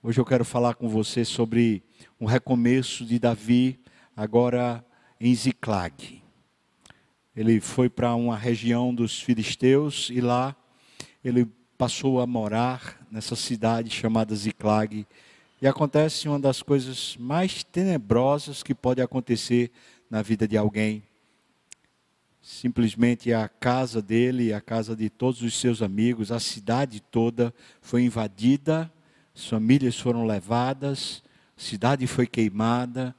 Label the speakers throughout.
Speaker 1: Hoje eu quero falar com você sobre um recomeço de Davi, agora em Ziclag. Ele foi para uma região dos filisteus e lá ele passou a morar nessa cidade chamada Ziclag. E acontece uma das coisas mais tenebrosas que pode acontecer na vida de alguém. Simplesmente a casa dele, a casa de todos os seus amigos, a cidade toda foi invadida, famílias foram levadas, a cidade foi queimada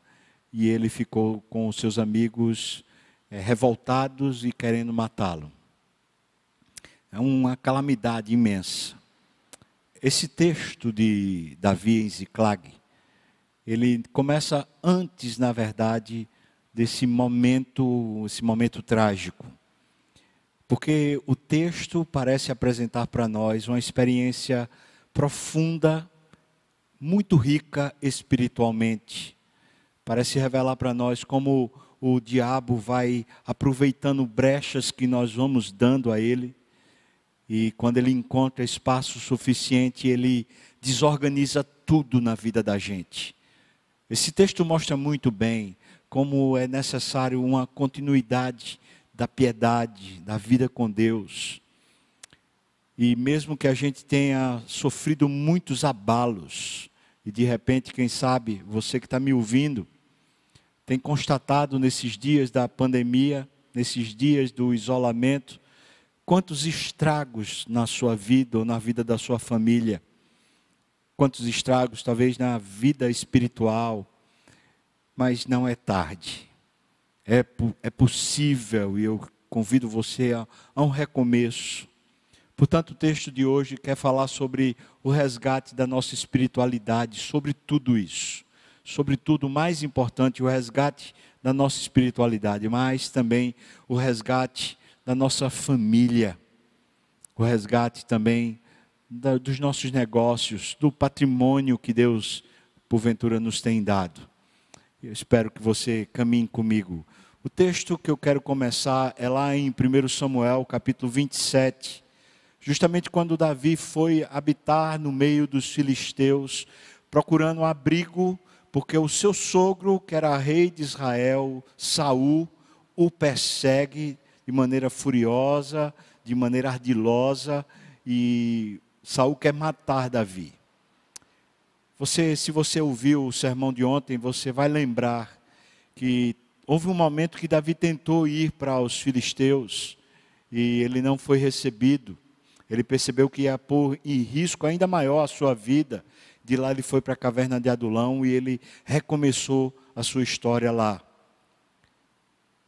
Speaker 1: e ele ficou com os seus amigos é, revoltados e querendo matá-lo. É uma calamidade imensa. Esse texto de Davi em Ziclag, ele começa antes, na verdade, desse momento, esse momento trágico. Porque o texto parece apresentar para nós uma experiência profunda, muito rica espiritualmente. Parece revelar para nós como o diabo vai aproveitando brechas que nós vamos dando a ele. E quando ele encontra espaço suficiente, ele desorganiza tudo na vida da gente. Esse texto mostra muito bem como é necessário uma continuidade da piedade, da vida com Deus. E mesmo que a gente tenha sofrido muitos abalos, e de repente, quem sabe, você que está me ouvindo, tem constatado nesses dias da pandemia, nesses dias do isolamento, quantos estragos na sua vida ou na vida da sua família, quantos estragos talvez na vida espiritual, mas não é tarde. É, é possível e eu convido você a, a um recomeço. Portanto, o texto de hoje quer falar sobre o resgate da nossa espiritualidade, sobre tudo isso. Sobretudo, o mais importante, o resgate da nossa espiritualidade, mas também o resgate da nossa família, o resgate também da, dos nossos negócios, do patrimônio que Deus, porventura, nos tem dado. Eu espero que você caminhe comigo. O texto que eu quero começar é lá em 1 Samuel, capítulo 27, justamente quando Davi foi habitar no meio dos filisteus, procurando abrigo, porque o seu sogro, que era rei de Israel, Saul, o persegue de maneira furiosa, de maneira ardilosa, e Saul quer matar Davi. Você, se você ouviu o sermão de ontem, você vai lembrar que houve um momento que Davi tentou ir para os filisteus e ele não foi recebido. Ele percebeu que ia pôr em risco ainda maior a sua vida. De lá ele foi para a caverna de Adulão e ele recomeçou a sua história lá.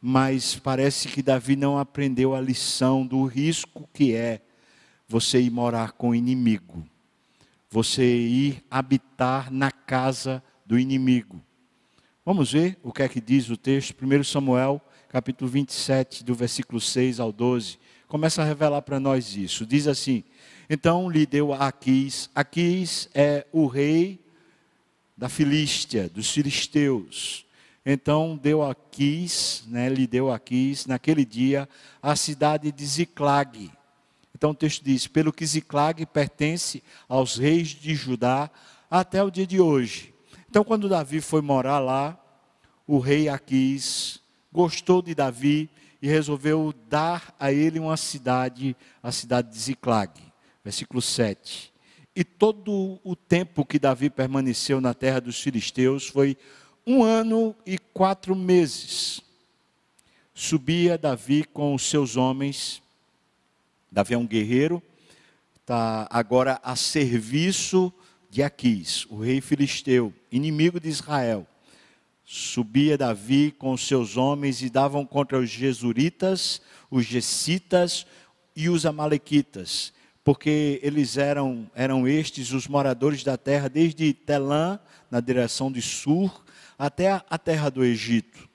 Speaker 1: Mas parece que Davi não aprendeu a lição do risco que é você ir morar com o inimigo você ir habitar na casa do inimigo. Vamos ver o que é que diz o texto, 1 Samuel, capítulo 27, do versículo 6 ao 12. Começa a revelar para nós isso. Diz assim: Então lhe deu a Aquis. Aquis é o rei da Filístia, dos filisteus. Então deu a né, lhe deu a naquele dia, a cidade de Ziclag então o texto diz: pelo que Ziclag pertence aos reis de Judá até o dia de hoje. Então, quando Davi foi morar lá, o rei Aquis gostou de Davi e resolveu dar a ele uma cidade, a cidade de Ziclag. Versículo 7. E todo o tempo que Davi permaneceu na terra dos filisteus foi um ano e quatro meses. Subia Davi com os seus homens Davi é um guerreiro, está agora a serviço de Aquis, o rei filisteu, inimigo de Israel. Subia Davi com seus homens e davam contra os jesuritas, os gessitas e os amalequitas, porque eles eram, eram estes os moradores da terra, desde Telã, na direção de Sur, até a terra do Egito.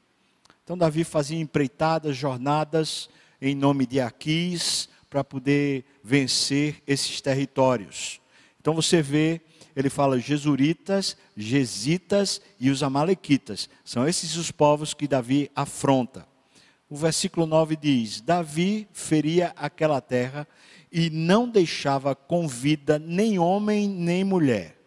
Speaker 1: Então Davi fazia empreitadas, jornadas em nome de Aquis, para poder vencer esses territórios. Então você vê, ele fala Jesuritas, Gesitas e os Amalequitas. São esses os povos que Davi afronta. O versículo 9 diz: Davi feria aquela terra e não deixava com vida nem homem nem mulher.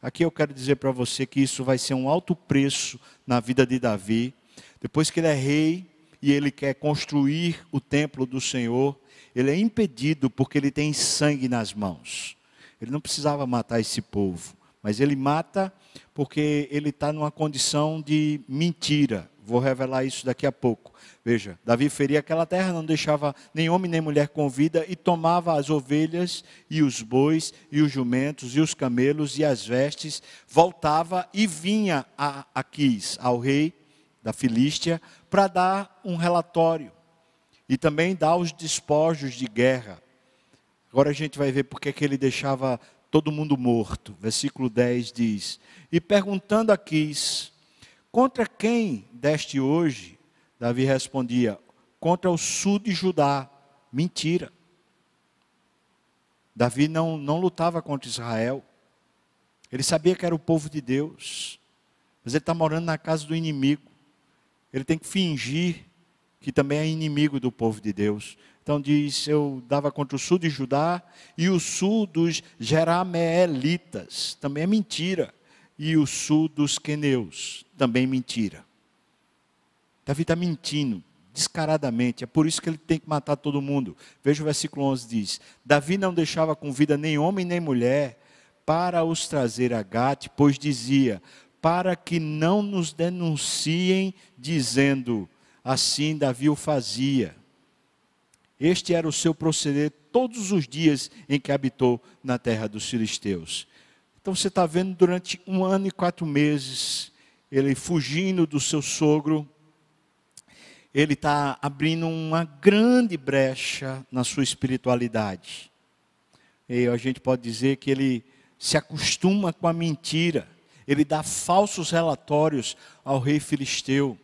Speaker 1: Aqui eu quero dizer para você que isso vai ser um alto preço na vida de Davi. Depois que ele é rei e ele quer construir o templo do Senhor, ele é impedido porque ele tem sangue nas mãos. Ele não precisava matar esse povo, mas ele mata porque ele está numa condição de mentira. Vou revelar isso daqui a pouco. Veja, Davi feria aquela terra, não deixava nem homem nem mulher com vida e tomava as ovelhas e os bois e os jumentos e os camelos e as vestes, voltava e vinha a Aquis, ao rei da Filístia, para dar um relatório e também dar os despojos de guerra. Agora a gente vai ver porque que ele deixava todo mundo morto. Versículo 10 diz: E perguntando a Quis, Contra quem deste hoje? Davi respondia: Contra o sul de Judá. Mentira. Davi não, não lutava contra Israel. Ele sabia que era o povo de Deus. Mas ele está morando na casa do inimigo. Ele tem que fingir que também é inimigo do povo de Deus. Então diz: Eu dava contra o sul de Judá e o sul dos Jerameelitas. Também é mentira e o sul dos queneus. Também mentira. Davi está mentindo descaradamente, é por isso que ele tem que matar todo mundo. Veja o versículo 11 diz: Davi não deixava com vida nem homem nem mulher para os trazer a Gate, pois dizia: para que não nos denunciem dizendo, assim Davi o fazia. Este era o seu proceder todos os dias em que habitou na terra dos filisteus. Então você está vendo durante um ano e quatro meses, ele fugindo do seu sogro, ele está abrindo uma grande brecha na sua espiritualidade. E a gente pode dizer que ele se acostuma com a mentira, ele dá falsos relatórios ao rei filisteu.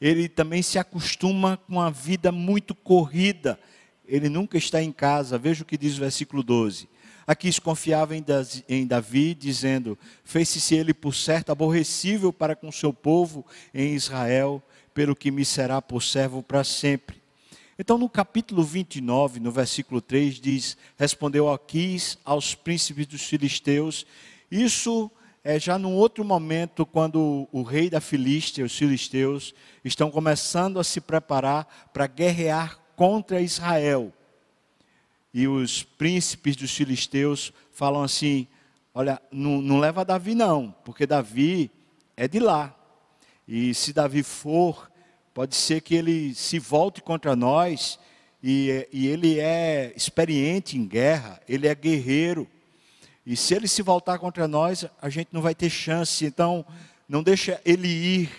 Speaker 1: Ele também se acostuma com a vida muito corrida. Ele nunca está em casa. Veja o que diz o versículo 12. Aqui confiava em Davi, dizendo: Fez-se ele por certo aborrecível para com seu povo em Israel, pelo que me será por servo para sempre. Então, no capítulo 29, no versículo 3, diz: Respondeu Aquis aos príncipes dos filisteus. Isso é já num outro momento, quando o rei da Filístia, os filisteus, estão começando a se preparar para guerrear contra Israel e os príncipes dos filisteus falam assim: olha, não, não leva Davi não, porque Davi é de lá. E se Davi for, pode ser que ele se volte contra nós, e, e ele é experiente em guerra, ele é guerreiro. E se ele se voltar contra nós, a gente não vai ter chance. Então, não deixa ele ir.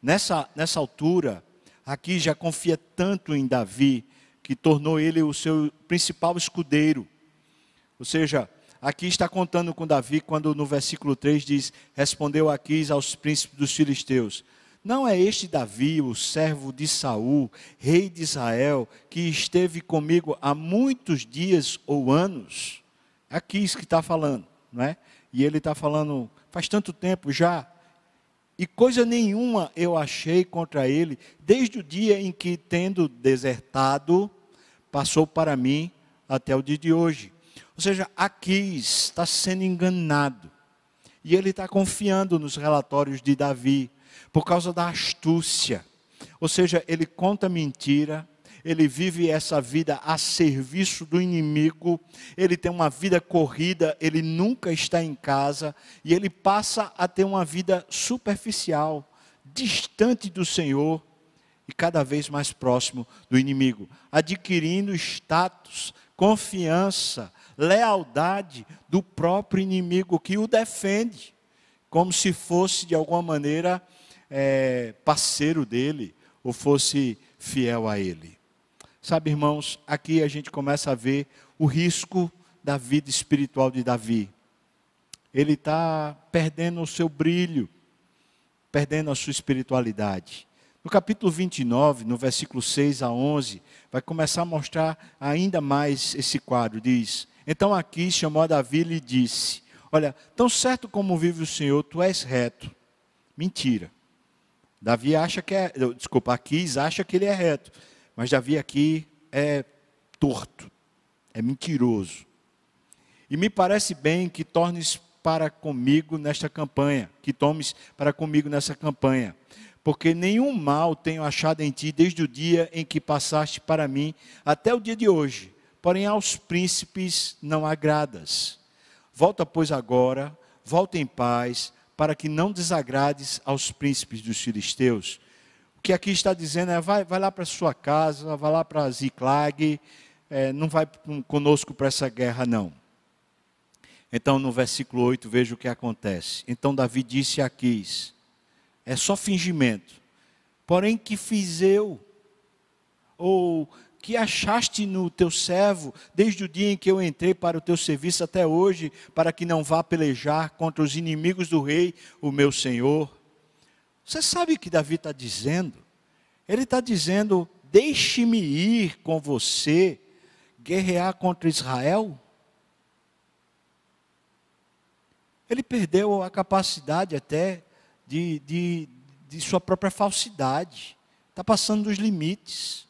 Speaker 1: Nessa, nessa altura, aqui já confia tanto em Davi, que tornou ele o seu principal escudeiro. Ou seja, aqui está contando com Davi quando no versículo 3 diz: Respondeu Aquis aos príncipes dos filisteus: Não é este Davi, o servo de Saul, rei de Israel, que esteve comigo há muitos dias ou anos? É Aquis que está falando, não é? E ele está falando faz tanto tempo já. E coisa nenhuma eu achei contra ele, desde o dia em que, tendo desertado, passou para mim até o dia de hoje. Ou seja, aqui está sendo enganado. E ele está confiando nos relatórios de Davi, por causa da astúcia. Ou seja, ele conta mentira, ele vive essa vida a serviço do inimigo, ele tem uma vida corrida, ele nunca está em casa e ele passa a ter uma vida superficial, distante do Senhor e cada vez mais próximo do inimigo, adquirindo status, confiança, lealdade do próprio inimigo que o defende, como se fosse de alguma maneira é, parceiro dele ou fosse fiel a ele. Sabe, irmãos, aqui a gente começa a ver o risco da vida espiritual de Davi. Ele está perdendo o seu brilho, perdendo a sua espiritualidade. No capítulo 29, no versículo 6 a 11, vai começar a mostrar ainda mais esse quadro. Diz: Então aqui chamou a Davi e lhe disse: Olha, tão certo como vive o Senhor, tu és reto. Mentira. Davi acha que é, desculpa, Aquis acha que ele é reto. Mas Davi aqui é torto, é mentiroso. E me parece bem que tornes para comigo nesta campanha, que tomes para comigo nessa campanha. Porque nenhum mal tenho achado em ti desde o dia em que passaste para mim até o dia de hoje. Porém, aos príncipes não agradas. Volta, pois, agora, volta em paz, para que não desagrades aos príncipes dos filisteus. Que aqui está dizendo é: vai, vai lá para sua casa, vai lá para Ziclag, é, não vai conosco para essa guerra, não. Então, no versículo 8, veja o que acontece. Então, Davi disse a Aquis: É só fingimento. Porém, que fiz eu? Ou que achaste no teu servo, desde o dia em que eu entrei para o teu serviço até hoje, para que não vá pelejar contra os inimigos do rei, o meu senhor? Você sabe o que Davi está dizendo? Ele está dizendo: Deixe-me ir com você guerrear contra Israel. Ele perdeu a capacidade até de, de, de sua própria falsidade. Está passando dos limites.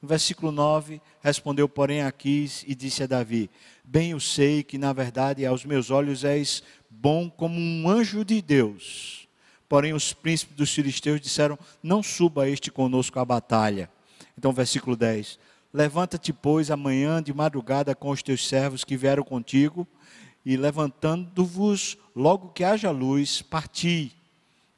Speaker 1: No versículo 9, respondeu, porém, Aquis e disse a Davi: Bem eu sei que, na verdade, aos meus olhos és bom como um anjo de Deus. Porém, os príncipes dos filisteus disseram: Não suba este conosco à batalha. Então, versículo 10: Levanta-te, pois, amanhã de madrugada com os teus servos que vieram contigo e levantando-vos, logo que haja luz, parti.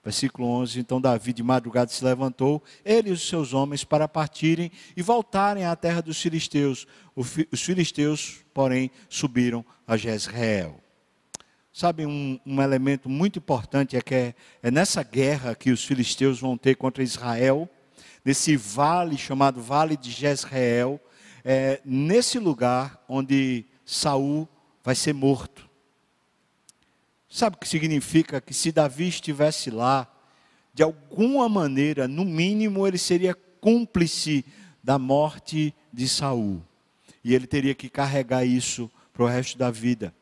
Speaker 1: Versículo 11: Então Davi de madrugada se levantou, ele e os seus homens, para partirem e voltarem à terra dos filisteus. Os filisteus, porém, subiram a Jezreel. Sabe, um, um, elemento muito importante é que é, é nessa guerra que os filisteus vão ter contra Israel, nesse vale chamado Vale de Jezreel, é nesse lugar onde Saul vai ser morto. Sabe o que significa? Que se Davi estivesse lá, de alguma maneira, no mínimo, ele seria cúmplice da morte de Saul. E ele teria que carregar isso para o resto da vida.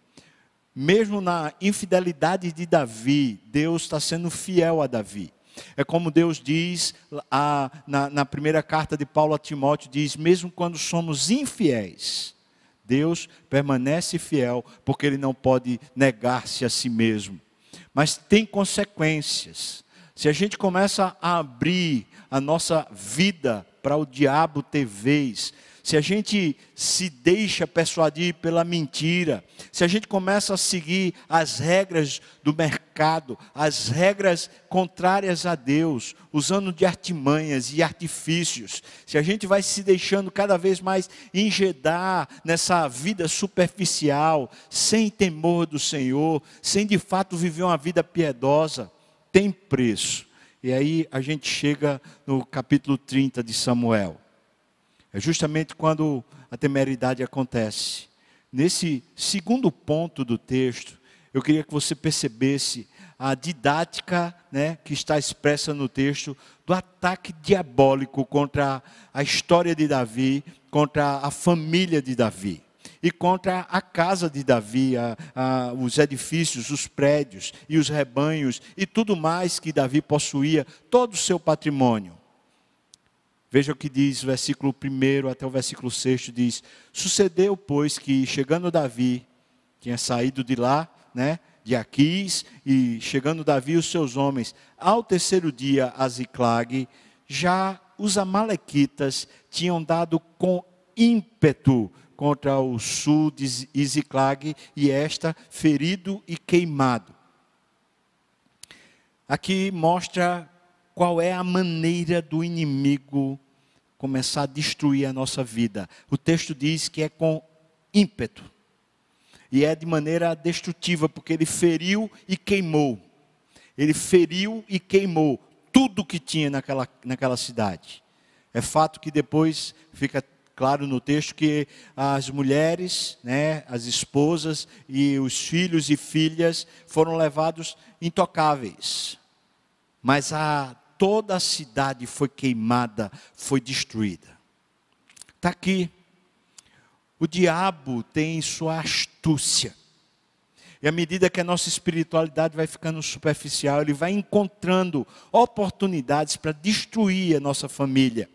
Speaker 1: Mesmo na infidelidade de Davi, Deus está sendo fiel a Davi. É como Deus diz a, na, na primeira carta de Paulo a Timóteo: diz, mesmo quando somos infiéis, Deus permanece fiel, porque Ele não pode negar-se a si mesmo. Mas tem consequências. Se a gente começa a abrir a nossa vida para o diabo ter vez, se a gente se deixa persuadir pela mentira, se a gente começa a seguir as regras do mercado, as regras contrárias a Deus, usando de artimanhas e artifícios, se a gente vai se deixando cada vez mais enjedar nessa vida superficial, sem temor do Senhor, sem de fato viver uma vida piedosa, tem preço. E aí a gente chega no capítulo 30 de Samuel. É justamente quando a temeridade acontece. Nesse segundo ponto do texto, eu queria que você percebesse a didática né, que está expressa no texto do ataque diabólico contra a história de Davi, contra a família de Davi e contra a casa de Davi, a, a, os edifícios, os prédios e os rebanhos e tudo mais que Davi possuía, todo o seu patrimônio. Veja o que diz o versículo 1 até o versículo 6 diz: Sucedeu, pois, que chegando Davi, tinha saído de lá, né, de Aquis, e chegando Davi e os seus homens, ao terceiro dia a Ziclag, já os amalequitas tinham dado com ímpeto contra o sul de Ziclag, e esta ferido e queimado. Aqui mostra qual é a maneira do inimigo começar a destruir a nossa vida. O texto diz que é com ímpeto. E é de maneira destrutiva, porque ele feriu e queimou. Ele feriu e queimou tudo que tinha naquela, naquela cidade. É fato que depois fica claro no texto que as mulheres, né, as esposas e os filhos e filhas foram levados intocáveis. Mas a toda a cidade foi queimada, foi destruída. Está aqui. O diabo tem sua astúcia. E à medida que a nossa espiritualidade vai ficando superficial, ele vai encontrando oportunidades para destruir a nossa família,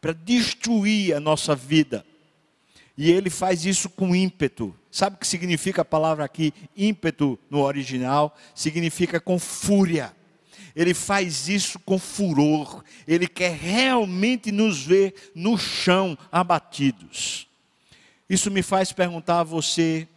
Speaker 1: para destruir a nossa vida. E ele faz isso com ímpeto. Sabe o que significa a palavra aqui, ímpeto no original? Significa com fúria. Ele faz isso com furor. Ele quer realmente nos ver no chão abatidos. Isso me faz perguntar a você: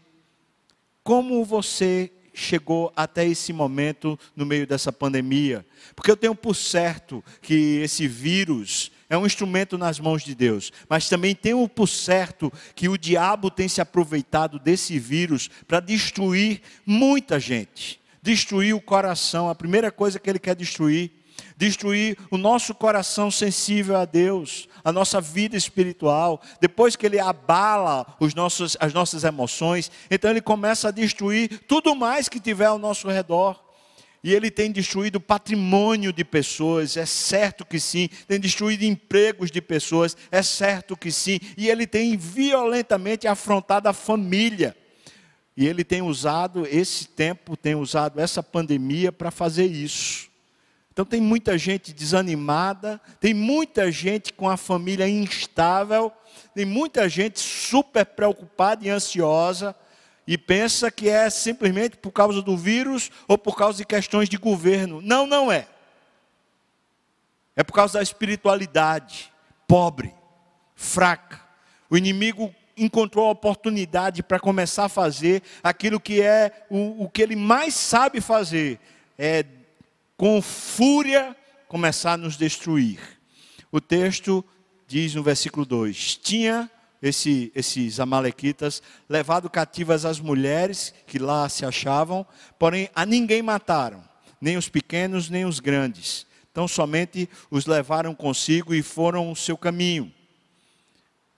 Speaker 1: como você chegou até esse momento no meio dessa pandemia? Porque eu tenho por certo que esse vírus é um instrumento nas mãos de Deus, mas também tenho por certo que o diabo tem se aproveitado desse vírus para destruir muita gente, destruir o coração. A primeira coisa que ele quer destruir destruir o nosso coração sensível a Deus, a nossa vida espiritual. Depois que ele abala os nossos, as nossas emoções, então ele começa a destruir tudo mais que tiver ao nosso redor. E ele tem destruído patrimônio de pessoas, é certo que sim. Tem destruído empregos de pessoas, é certo que sim. E ele tem violentamente afrontado a família. E ele tem usado esse tempo, tem usado essa pandemia para fazer isso. Então tem muita gente desanimada, tem muita gente com a família instável, tem muita gente super preocupada e ansiosa e pensa que é simplesmente por causa do vírus ou por causa de questões de governo. Não, não é. É por causa da espiritualidade pobre, fraca. O inimigo encontrou a oportunidade para começar a fazer aquilo que é o, o que ele mais sabe fazer, é com fúria começar a nos destruir. O texto diz no versículo 2: Tinha esse, esses amalequitas levado cativas as mulheres que lá se achavam, porém a ninguém mataram, nem os pequenos, nem os grandes. Então somente os levaram consigo e foram o seu caminho.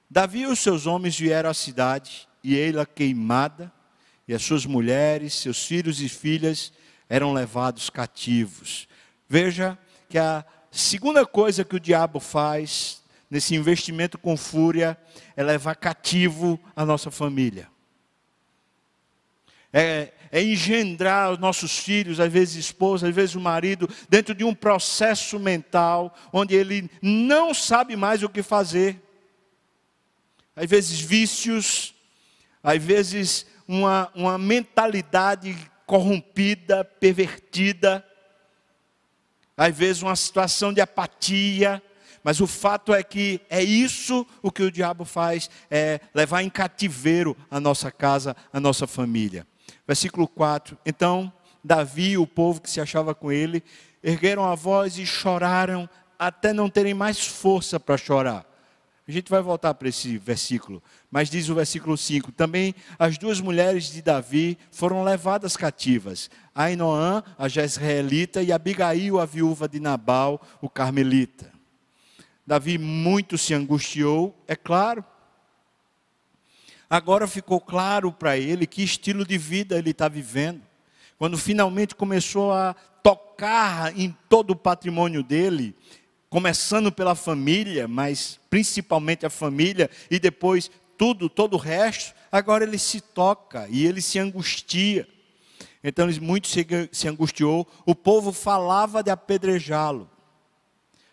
Speaker 1: Davi e os seus homens vieram à cidade, e ela queimada, e as suas mulheres, seus filhos e filhas eram levados cativos. Veja que a segunda coisa que o diabo faz nesse investimento com fúria é levar cativo a nossa família. É, é, engendrar os nossos filhos, às vezes esposa, às vezes o marido, dentro de um processo mental onde ele não sabe mais o que fazer. Às vezes vícios, às vezes uma, uma mentalidade corrompida, pervertida, às vezes uma situação de apatia, mas o fato é que é isso o que o diabo faz, é levar em cativeiro a nossa casa, a nossa família. Versículo 4. Então, Davi e o povo que se achava com ele ergueram a voz e choraram até não terem mais força para chorar. A gente vai voltar para esse versículo, mas diz o versículo 5: também as duas mulheres de Davi foram levadas cativas, Ainoã, a jezreelita, e Abigail, a viúva de Nabal, o carmelita. Davi muito se angustiou, é claro. Agora ficou claro para ele que estilo de vida ele está vivendo. Quando finalmente começou a tocar em todo o patrimônio dele, começando pela família, mas principalmente a família, e depois tudo, todo o resto, agora ele se toca e ele se angustia. Então ele muito se angustiou, o povo falava de apedrejá-lo.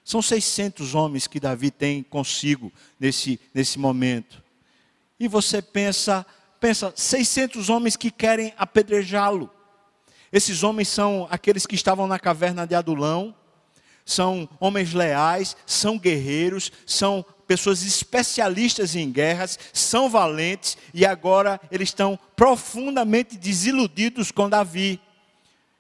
Speaker 1: São 600 homens que Davi tem consigo nesse, nesse momento. E você pensa, pensa, 600 homens que querem apedrejá-lo. Esses homens são aqueles que estavam na caverna de Adulão, são homens leais, são guerreiros, são pessoas especialistas em guerras, são valentes e agora eles estão profundamente desiludidos com Davi.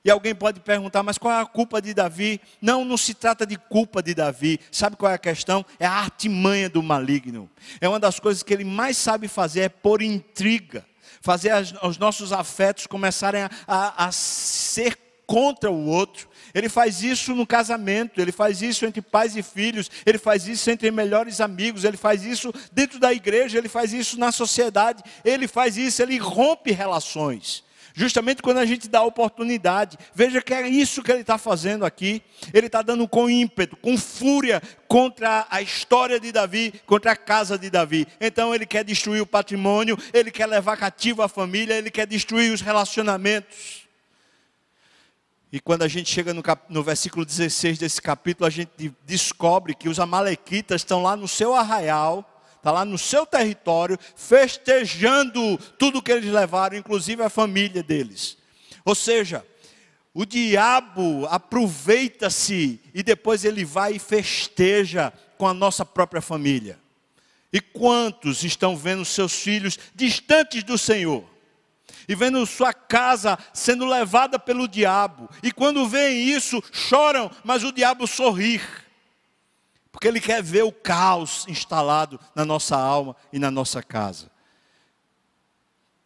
Speaker 1: E alguém pode perguntar, mas qual é a culpa de Davi? Não, não se trata de culpa de Davi. Sabe qual é a questão? É a artimanha do maligno. É uma das coisas que ele mais sabe fazer, é pôr intriga. Fazer as, os nossos afetos começarem a, a, a ser contra o outro. Ele faz isso no casamento, ele faz isso entre pais e filhos, ele faz isso entre melhores amigos, ele faz isso dentro da igreja, ele faz isso na sociedade, ele faz isso, ele rompe relações. Justamente quando a gente dá oportunidade. Veja que é isso que ele está fazendo aqui. Ele está dando com ímpeto, com fúria contra a história de Davi, contra a casa de Davi. Então ele quer destruir o patrimônio, ele quer levar cativo a família, ele quer destruir os relacionamentos. E quando a gente chega no, cap... no, versículo 16 desse capítulo, a gente descobre que os amalequitas estão lá no seu arraial, está lá no seu território, festejando tudo que eles levaram, inclusive a família deles. Ou seja, o diabo aproveita-se e depois ele vai e festeja com a nossa própria família. E quantos estão vendo seus filhos distantes do Senhor? E vendo sua casa sendo levada pelo diabo. E quando veem isso, choram, mas o diabo sorri. Porque ele quer ver o caos instalado na nossa alma e na nossa casa.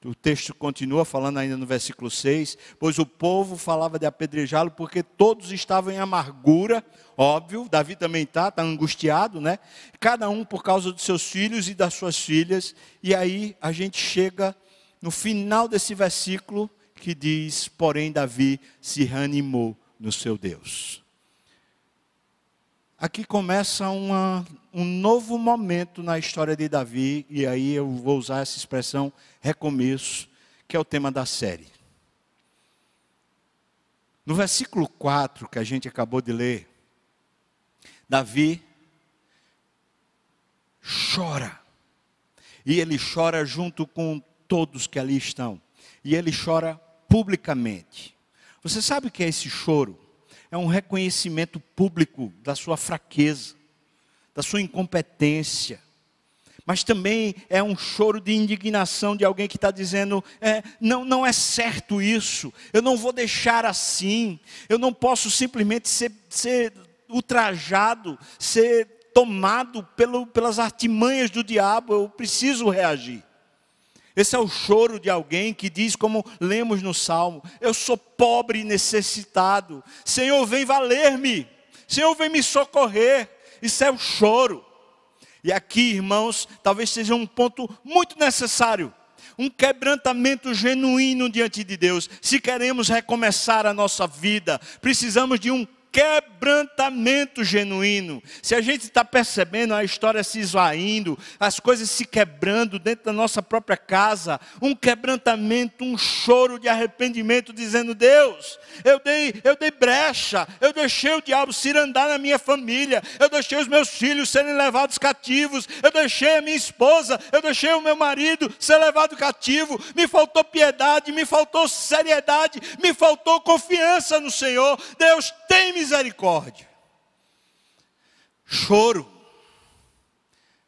Speaker 1: O texto continua falando ainda no versículo 6, pois o povo falava de apedrejá-lo porque todos estavam em amargura, óbvio, Davi também está, está angustiado, né? Cada um por causa dos seus filhos e das suas filhas, e aí a gente chega no final desse versículo que diz: Porém, Davi se reanimou no seu Deus. Aqui começa uma, um novo momento na história de Davi, e aí eu vou usar essa expressão recomeço, que é o tema da série. No versículo 4 que a gente acabou de ler, Davi chora. E ele chora junto com todos que ali estão. E ele chora publicamente. Você sabe o que é esse choro? é um reconhecimento público da sua fraqueza, da sua incompetência. Mas também é um choro de indignação de alguém que está dizendo: é, não, não é certo isso, eu não vou deixar assim, eu não posso simplesmente ser, ser ultrajado, ser tomado pelo, pelas artimanhas do diabo, eu preciso reagir. Esse é o choro de alguém que diz, como lemos no Salmo: Eu sou pobre e necessitado. Senhor, vem valer-me. Senhor, vem me socorrer. Isso é o choro. E aqui, irmãos, talvez seja um ponto muito necessário. Um quebrantamento genuíno diante de Deus. Se queremos recomeçar a nossa vida, precisamos de um quebrantamento genuíno. Se a gente está percebendo a história se esvaindo, as coisas se quebrando dentro da nossa própria casa, um quebrantamento, um choro de arrependimento, dizendo: Deus, eu dei, eu dei brecha, eu deixei o diabo se andar na minha família, eu deixei os meus filhos serem levados cativos, eu deixei a minha esposa, eu deixei o meu marido ser levado cativo, me faltou piedade, me faltou seriedade, me faltou confiança no Senhor. Deus, tem misericórdia. Choro.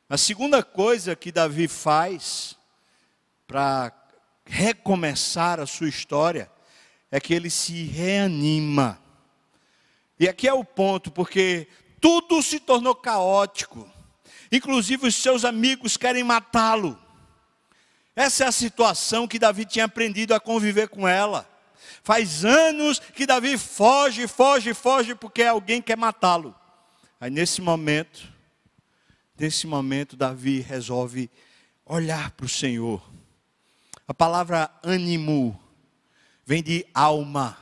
Speaker 1: A segunda coisa que Davi faz para recomeçar a sua história é que ele se reanima. E aqui é o ponto, porque tudo se tornou caótico. Inclusive os seus amigos querem matá-lo. Essa é a situação que Davi tinha aprendido a conviver com ela. Faz anos que Davi foge, foge, foge, porque alguém quer matá-lo. Aí nesse momento, nesse momento, Davi resolve olhar para o Senhor. A palavra ânimo vem de alma.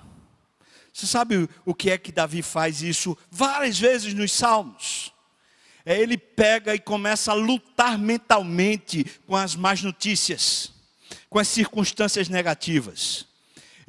Speaker 1: Você sabe o que é que Davi faz isso várias vezes nos Salmos? É ele pega e começa a lutar mentalmente com as más notícias, com as circunstâncias negativas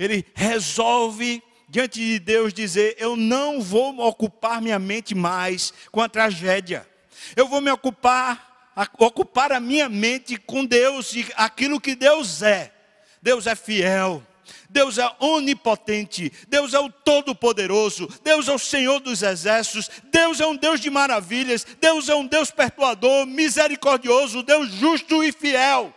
Speaker 1: ele resolve diante de Deus dizer: Eu não vou ocupar minha mente mais com a tragédia. Eu vou me ocupar, ocupar a minha mente com Deus e aquilo que Deus é. Deus é fiel. Deus é onipotente, Deus é o Todo-Poderoso, Deus é o Senhor dos Exércitos, Deus é um Deus de maravilhas, Deus é um Deus perdoador, misericordioso, Deus justo e fiel.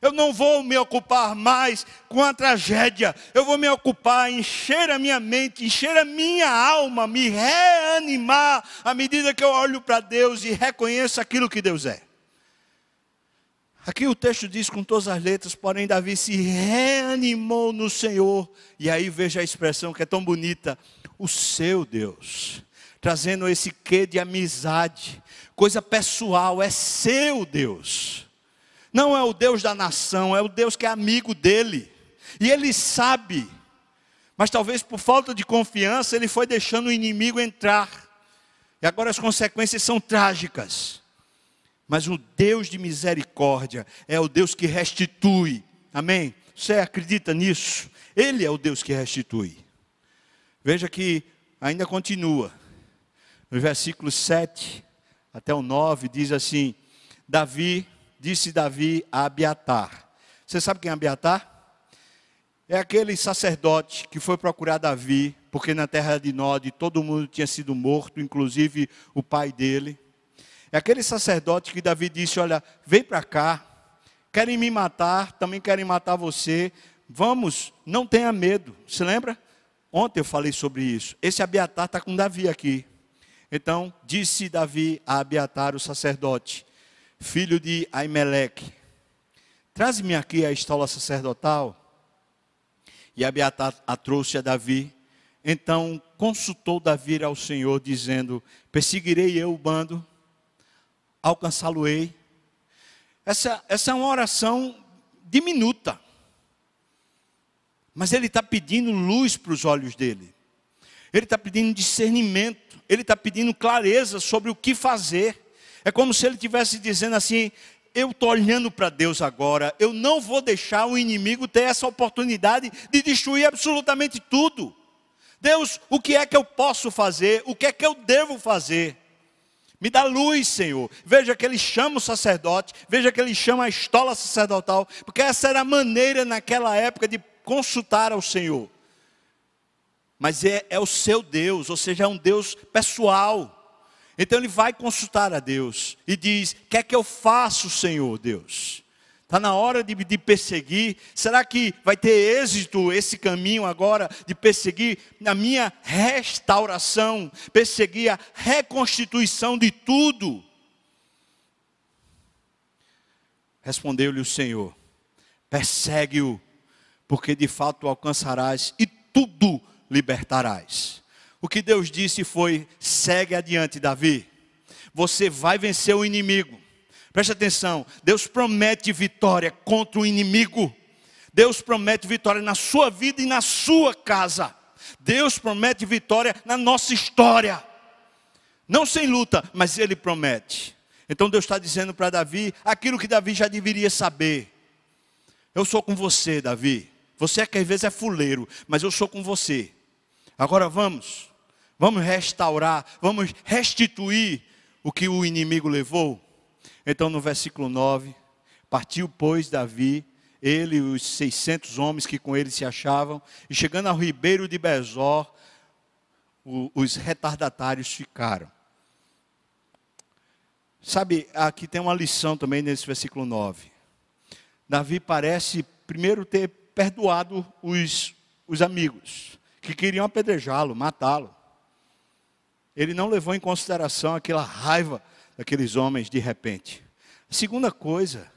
Speaker 1: Eu não vou me ocupar mais com a tragédia. Eu vou me ocupar, encher a minha mente, encher a minha alma, me reanimar à medida que eu olho para Deus e reconheço aquilo que Deus é. Aqui o texto diz com todas as letras, porém Davi se reanimou no Senhor. E aí veja a expressão que é tão bonita: o seu Deus. Trazendo esse quê de amizade, coisa pessoal, é seu Deus. Não é o Deus da nação, é o Deus que é amigo dele. E ele sabe, mas talvez por falta de confiança, ele foi deixando o inimigo entrar. E agora as consequências são trágicas. Mas o Deus de misericórdia é o Deus que restitui. Amém? Você acredita nisso? Ele é o Deus que restitui. Veja que ainda continua. No versículo 7 até o 9, diz assim: Davi, disse Davi a Abiatar. Você sabe quem é Abiatar? É aquele sacerdote que foi procurar Davi, porque na terra de Nod todo mundo tinha sido morto, inclusive o pai dele. É aquele sacerdote que Davi disse: Olha, vem para cá, querem me matar, também querem matar você. Vamos, não tenha medo. Se lembra? Ontem eu falei sobre isso. Esse Abiatar está com Davi aqui. Então, disse Davi a Abiatar, o sacerdote, filho de Aimeleque: Traze-me aqui a estola sacerdotal. E Abiatar a trouxe a Davi. Então consultou Davi ao Senhor, dizendo: Perseguirei eu o bando, alcançá-lo-ei. Essa, essa é uma oração diminuta. Mas ele está pedindo luz para os olhos dele. Ele está pedindo discernimento. Ele está pedindo clareza sobre o que fazer. É como se ele estivesse dizendo assim: eu estou olhando para Deus agora, eu não vou deixar o inimigo ter essa oportunidade de destruir absolutamente tudo. Deus, o que é que eu posso fazer? O que é que eu devo fazer? Me dá luz, Senhor. Veja que ele chama o sacerdote, veja que ele chama a estola sacerdotal, porque essa era a maneira naquela época de consultar ao Senhor. Mas é, é o seu Deus, ou seja, é um Deus pessoal. Então ele vai consultar a Deus e diz: O que eu faço, Senhor Deus? Está na hora de, de, perseguir. Será que vai ter êxito esse caminho agora de perseguir a minha restauração, perseguir a reconstituição de tudo? Respondeu-lhe o Senhor: persegue-o, porque de fato alcançarás e tudo libertarás. O que Deus disse foi: segue adiante, Davi. Você vai vencer o inimigo. Preste atenção, Deus promete vitória contra o inimigo. Deus promete vitória na sua vida e na sua casa. Deus promete vitória na nossa história. Não sem luta, mas Ele promete. Então Deus está dizendo para Davi aquilo que Davi já deveria saber. Eu sou com você, Davi. Você é que às vezes é fuleiro, mas eu sou com você. Agora vamos, vamos restaurar, vamos restituir o que o inimigo levou. Então, no versículo 9, partiu, pois, Davi, ele e os 600 homens que com ele se achavam, e chegando ao ribeiro de Bezor, os retardatários ficaram. Sabe, aqui tem uma lição também nesse versículo 9. Davi parece primeiro ter perdoado os, os amigos que queriam apedrejá-lo, matá-lo. Ele não levou em consideração aquela raiva daqueles homens de repente. Segunda coisa,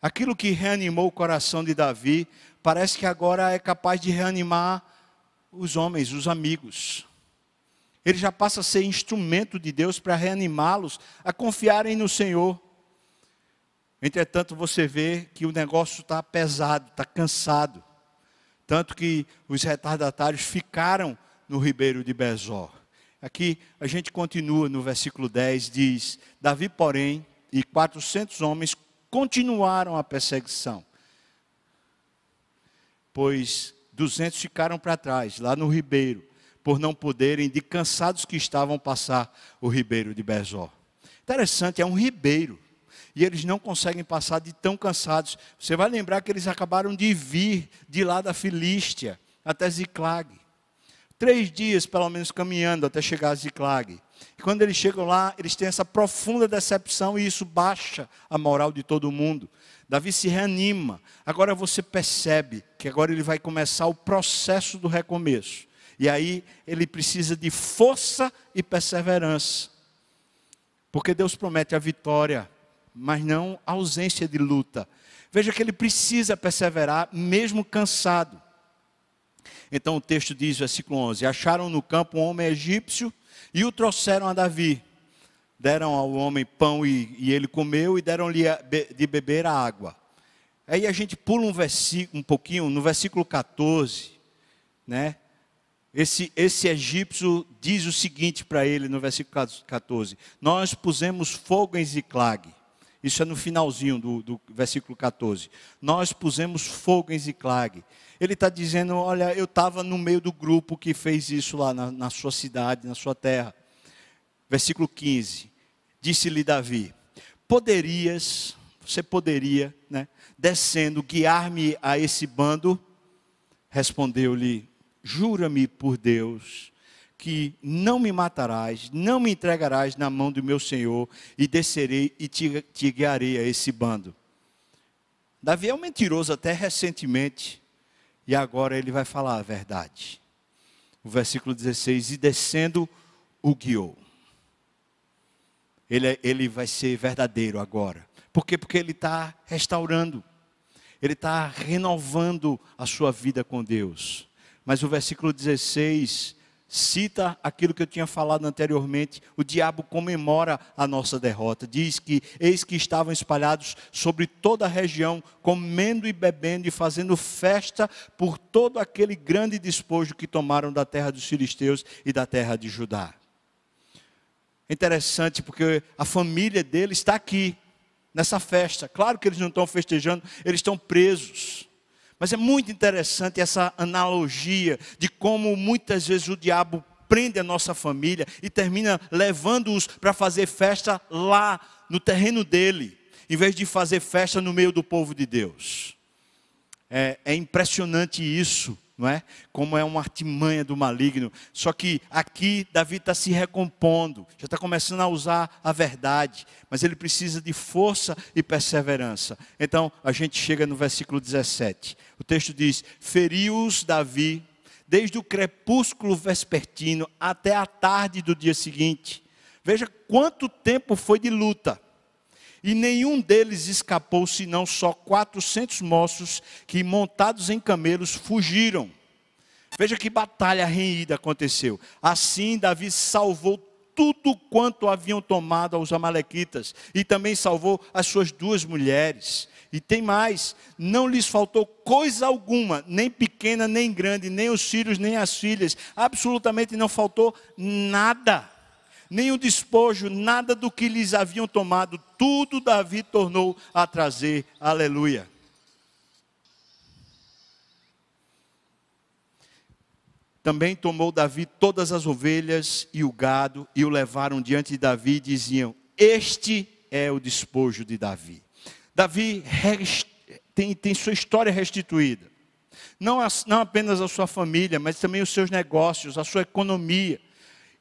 Speaker 1: aquilo que reanimou o coração de Davi, parece que agora é capaz de reanimar os homens, os amigos. Ele já passa a ser instrumento de Deus para reanimá-los a confiarem no Senhor. Entretanto, você vê que o negócio está pesado, está cansado. Tanto que os retardatários ficaram no ribeiro de Bezor. Aqui a gente continua no versículo 10, diz: Davi, porém, e 400 homens continuaram a perseguição, pois 200 ficaram para trás, lá no ribeiro, por não poderem, de cansados que estavam, passar o ribeiro de Bezor. Interessante, é um ribeiro e eles não conseguem passar de tão cansados. Você vai lembrar que eles acabaram de vir de lá da Filístia até Ziclag. Três dias, pelo menos, caminhando até chegar a Ziclag. E quando eles chegam lá, eles têm essa profunda decepção e isso baixa a moral de todo mundo. Davi se reanima. Agora você percebe que agora ele vai começar o processo do recomeço. E aí ele precisa de força e perseverança. Porque Deus promete a vitória mas não ausência de luta. Veja que ele precisa perseverar, mesmo cansado. Então o texto diz, versículo 11: Acharam no campo um homem egípcio e o trouxeram a Davi. Deram ao homem pão e, e ele comeu, e deram-lhe de beber a água. Aí a gente pula um, versículo, um pouquinho, no versículo 14, né? Esse, esse egípcio diz o seguinte para ele no versículo 14: Nós pusemos fogo em Ziclag isso é no finalzinho do, do versículo 14. Nós pusemos fogo em Ziclag. Ele está dizendo: Olha, eu estava no meio do grupo que fez isso lá na, na sua cidade, na sua terra. Versículo 15. Disse-lhe Davi: Poderias, você poderia, né, descendo, guiar-me a esse bando? Respondeu-lhe: Jura-me por Deus que não me matarás, não me entregarás na mão do meu senhor, e descerei e te, te guiarei a esse bando. Davi é um mentiroso até recentemente, e agora ele vai falar a verdade. O versículo 16: E descendo, o guiou. Ele, é, ele vai ser verdadeiro agora. Por quê? Porque ele está restaurando, ele está renovando a sua vida com Deus. Mas o versículo 16 cita aquilo que eu tinha falado anteriormente, o diabo comemora a nossa derrota. Diz que eis que estavam espalhados sobre toda a região, comendo e bebendo e fazendo festa por todo aquele grande despojo que tomaram da terra dos filisteus e da terra de Judá. Interessante porque a família dele está aqui nessa festa. Claro que eles não estão festejando, eles estão presos. Mas é muito interessante essa analogia de como muitas vezes o diabo prende a nossa família e termina levando-os para fazer festa lá no terreno dele, em vez de fazer festa no meio do povo de Deus. É, é impressionante isso não é? Como é uma artimanha do maligno. Só que aqui Davi está se recompondo, já está começando a usar a verdade, mas ele precisa de força e perseverança. Então a gente chega no versículo 17. O texto diz: Feriu-os Davi desde o crepúsculo vespertino até a tarde do dia seguinte. Veja quanto tempo foi de luta. E nenhum deles escapou, senão só 400 moços que, montados em camelos, fugiram. Veja que batalha renhida aconteceu. Assim, Davi salvou tudo quanto haviam tomado aos Amalequitas, e também salvou as suas duas mulheres. E tem mais: não lhes faltou coisa alguma, nem pequena, nem grande, nem os filhos, nem as filhas, absolutamente não faltou nada nem o despojo, nada do que lhes haviam tomado, tudo Davi tornou a trazer. Aleluia. Também tomou Davi todas as ovelhas e o gado e o levaram diante de Davi e diziam: Este é o despojo de Davi. Davi tem, tem sua história restituída. Não, não apenas a sua família, mas também os seus negócios, a sua economia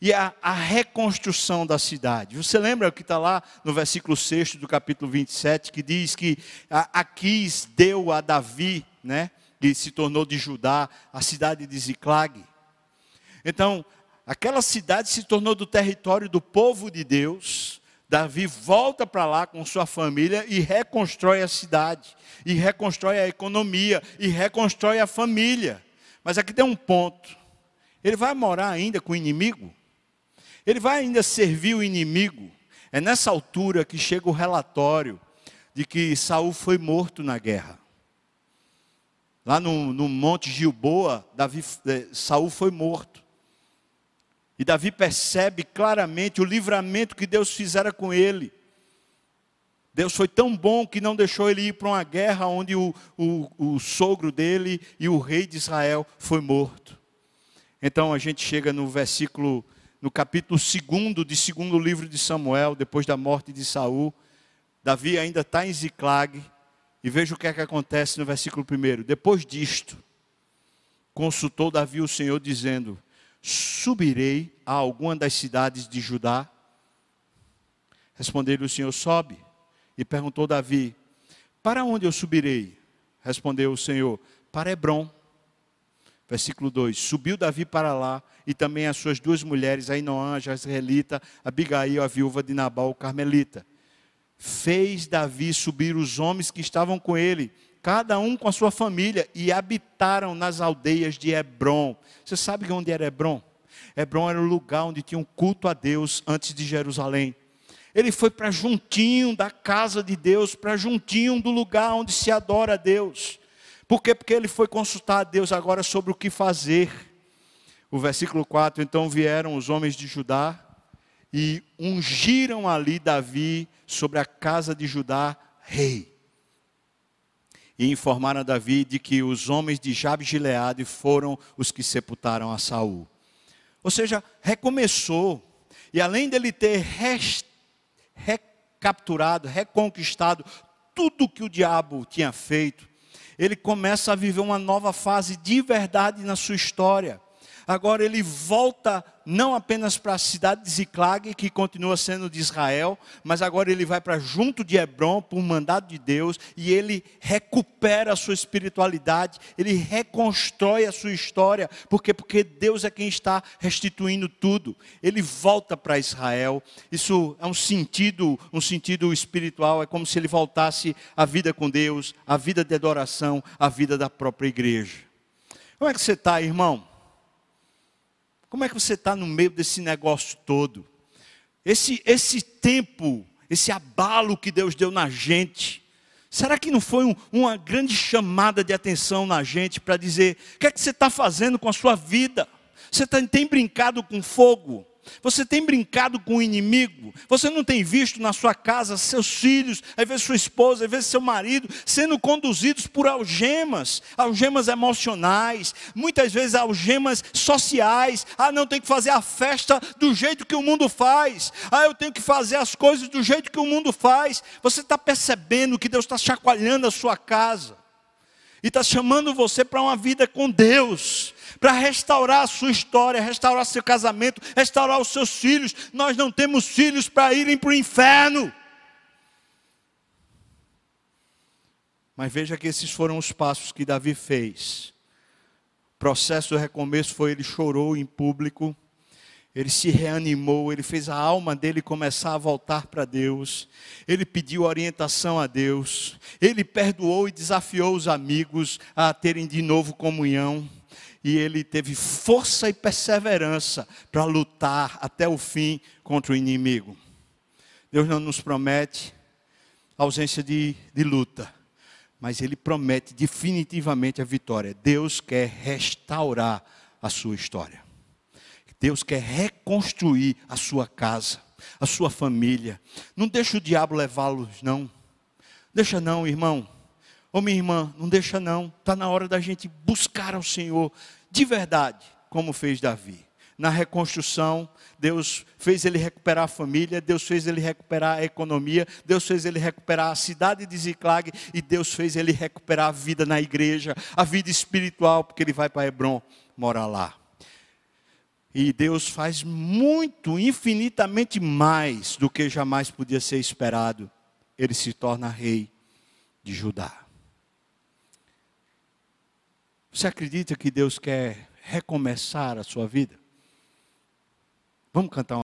Speaker 1: e a, a, reconstrução da cidade. Você lembra o que está lá no versículo 6 do capítulo 27, que diz que Aquis deu a Davi, né, que se tornou de Judá, a cidade de Ziclag. Então, aquela cidade se tornou do território do povo de Deus. Davi volta para lá com sua família e reconstrói a cidade, e reconstrói a economia, e reconstrói a família. Mas aqui tem um ponto: ele vai morar ainda com o inimigo? Ele vai ainda servir o inimigo. É nessa altura que chega o relatório de que Saul foi morto na guerra. Lá no, no Monte Gilboa, Davi, eh, Saul foi morto. E Davi percebe claramente o livramento que Deus fizera com ele. Deus foi tão bom que não deixou ele ir para uma guerra onde o, o, o sogro dele e o rei de Israel foi morto. Então a gente chega no versículo no capítulo 2 de segundo livro de Samuel, depois da morte de Saul, Davi ainda está em Ziclag, e veja o que é que acontece no versículo 1. Depois disto, consultou Davi o Senhor, dizendo: Subirei a alguma das cidades de Judá? Respondeu-lhe o Senhor: Sobe. E perguntou Davi: Para onde eu subirei? Respondeu o Senhor: Para Hebron Versículo 2: Subiu Davi para lá, e também as suas duas mulheres, Ainoã, a Jezreelita, Abigail, a viúva de Nabal, o Carmelita. Fez Davi subir os homens que estavam com ele, cada um com a sua família, e habitaram nas aldeias de Hebron. Você sabe onde era Hebron? Hebron era o lugar onde tinha um culto a Deus antes de Jerusalém. Ele foi para juntinho da casa de Deus, para juntinho do lugar onde se adora a Deus. Por quê? Porque ele foi consultar a Deus agora sobre o que fazer. O versículo 4: Então vieram os homens de Judá e ungiram ali Davi sobre a casa de Judá, rei. E informaram a Davi de que os homens de Jabes Gileade foram os que sepultaram a Saul. Ou seja, recomeçou. E além dele ter recapturado, reconquistado tudo que o diabo tinha feito, ele começa a viver uma nova fase de verdade na sua história. Agora ele volta não apenas para a cidade de Ziclag, que continua sendo de Israel, mas agora ele vai para junto de Hebron, por mandado de Deus, e ele recupera a sua espiritualidade, ele reconstrói a sua história, porque porque Deus é quem está restituindo tudo. Ele volta para Israel. Isso é um sentido, um sentido espiritual, é como se ele voltasse à vida com Deus, à vida de adoração, à vida da própria igreja. Como é que você está, irmão? Como é que você está no meio desse negócio todo? Esse, esse tempo, esse abalo que Deus deu na gente, será que não foi um, uma grande chamada de atenção na gente para dizer: o que é que você está fazendo com a sua vida? Você tá, tem brincado com fogo? Você tem brincado com o inimigo? Você não tem visto na sua casa seus filhos, às vezes sua esposa, às vezes seu marido, sendo conduzidos por algemas, algemas emocionais, muitas vezes algemas sociais. Ah, não tem que fazer a festa do jeito que o mundo faz. Ah, eu tenho que fazer as coisas do jeito que o mundo faz. Você está percebendo que Deus está chacoalhando a sua casa e está chamando você para uma vida com Deus para restaurar a sua história, restaurar seu casamento, restaurar os seus filhos. Nós não temos filhos para irem para o inferno. Mas veja que esses foram os passos que Davi fez. O processo do recomeço foi ele chorou em público, ele se reanimou, ele fez a alma dele começar a voltar para Deus, ele pediu orientação a Deus, ele perdoou e desafiou os amigos a terem de novo comunhão e ele teve força e perseverança para lutar até o fim contra o inimigo. Deus não nos promete ausência de, de luta, mas Ele promete definitivamente a vitória. Deus quer restaurar a sua história. Deus quer reconstruir a sua casa, a sua família. Não deixa o diabo levá-los, não. Deixa não, irmão. Ô minha irmã, não deixa não. Está na hora da gente buscar ao Senhor de verdade, como fez Davi. Na reconstrução, Deus fez ele recuperar a família, Deus fez ele recuperar a economia, Deus fez ele recuperar a cidade de Ziclag e Deus fez ele recuperar a vida na igreja, a vida espiritual, porque ele vai para Hebron morar lá. E Deus faz muito, infinitamente mais do que jamais podia ser esperado. Ele se torna rei de Judá. Você acredita que Deus quer recomeçar a sua vida? Vamos cantar uma